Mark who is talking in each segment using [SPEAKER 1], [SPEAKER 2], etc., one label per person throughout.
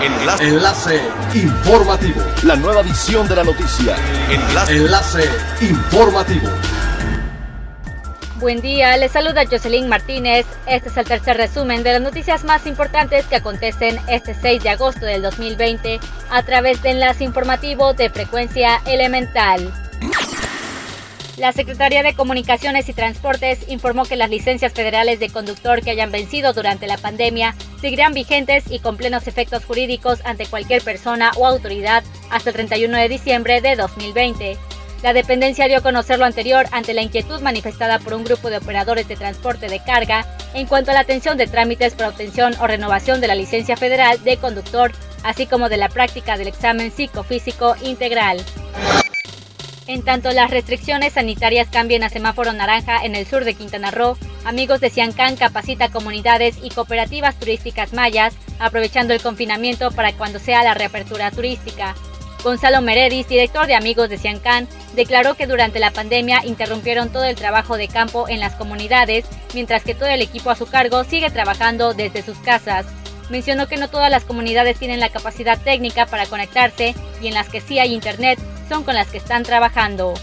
[SPEAKER 1] Enlace. Enlace informativo.
[SPEAKER 2] La nueva edición de la noticia.
[SPEAKER 1] Enlace. Enlace informativo.
[SPEAKER 3] Buen día, les saluda Jocelyn Martínez. Este es el tercer resumen de las noticias más importantes que acontecen este 6 de agosto del 2020 a través de Enlace Informativo de Frecuencia Elemental. La Secretaría de Comunicaciones y Transportes informó que las licencias federales de conductor que hayan vencido durante la pandemia seguirán vigentes y con plenos efectos jurídicos ante cualquier persona o autoridad hasta el 31 de diciembre de 2020. La dependencia dio a conocer lo anterior ante la inquietud manifestada por un grupo de operadores de transporte de carga en cuanto a la atención de trámites para obtención o renovación de la licencia federal de conductor, así como de la práctica del examen psicofísico integral. En tanto las restricciones sanitarias cambien a semáforo naranja en el sur de Quintana Roo, Amigos de Ciancán capacita comunidades y cooperativas turísticas mayas, aprovechando el confinamiento para cuando sea la reapertura turística. Gonzalo Meredis, director de Amigos de Ciancán, declaró que durante la pandemia interrumpieron todo el trabajo de campo en las comunidades, mientras que todo el equipo a su cargo sigue trabajando desde sus casas. Mencionó que no todas las comunidades tienen la capacidad técnica para conectarse y en las que sí hay internet son con las que están trabajando.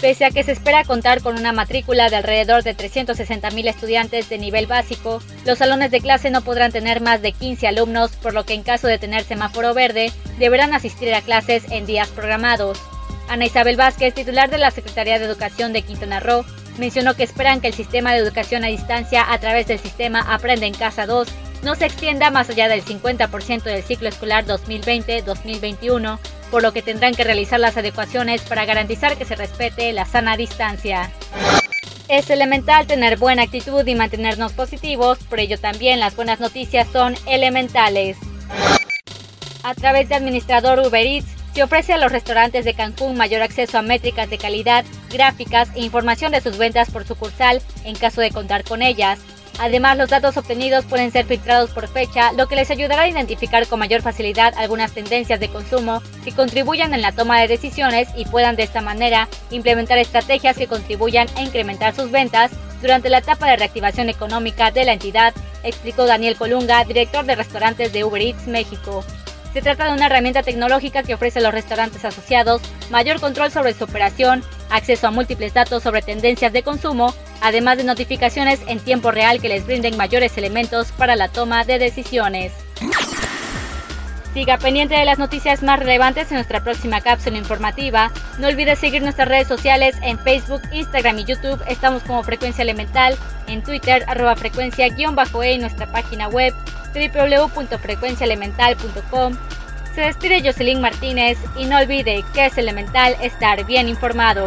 [SPEAKER 3] Pese a que se espera contar con una matrícula de alrededor de 360.000 estudiantes de nivel básico, los salones de clase no podrán tener más de 15 alumnos, por lo que en caso de tener semáforo verde, deberán asistir a clases en días programados. Ana Isabel Vázquez, titular de la Secretaría de Educación de Quintana Roo, mencionó que esperan que el sistema de educación a distancia a través del sistema Aprende en Casa 2 no se extienda más allá del 50% del ciclo escolar 2020-2021 por lo que tendrán que realizar las adecuaciones para garantizar que se respete la sana distancia. Es elemental tener buena actitud y mantenernos positivos, por ello también las buenas noticias son elementales. A través de administrador Uber Eats, se ofrece a los restaurantes de Cancún mayor acceso a métricas de calidad, gráficas e información de sus ventas por sucursal en caso de contar con ellas, Además, los datos obtenidos pueden ser filtrados por fecha, lo que les ayudará a identificar con mayor facilidad algunas tendencias de consumo que contribuyan en la toma de decisiones y puedan de esta manera implementar estrategias que contribuyan a incrementar sus ventas durante la etapa de reactivación económica de la entidad, explicó Daniel Colunga, director de restaurantes de Uber Eats México. Se trata de una herramienta tecnológica que ofrece a los restaurantes asociados mayor control sobre su operación, acceso a múltiples datos sobre tendencias de consumo, además de notificaciones en tiempo real que les brinden mayores elementos para la toma de decisiones. Siga pendiente de las noticias más relevantes en nuestra próxima cápsula informativa. No olvide seguir nuestras redes sociales en Facebook, Instagram y YouTube. Estamos como Frecuencia Elemental, en Twitter, arroba frecuencia-e y nuestra página web www.frecuenciaelemental.com. Se despide Jocelyn Martínez y no olvide que es elemental estar bien informado.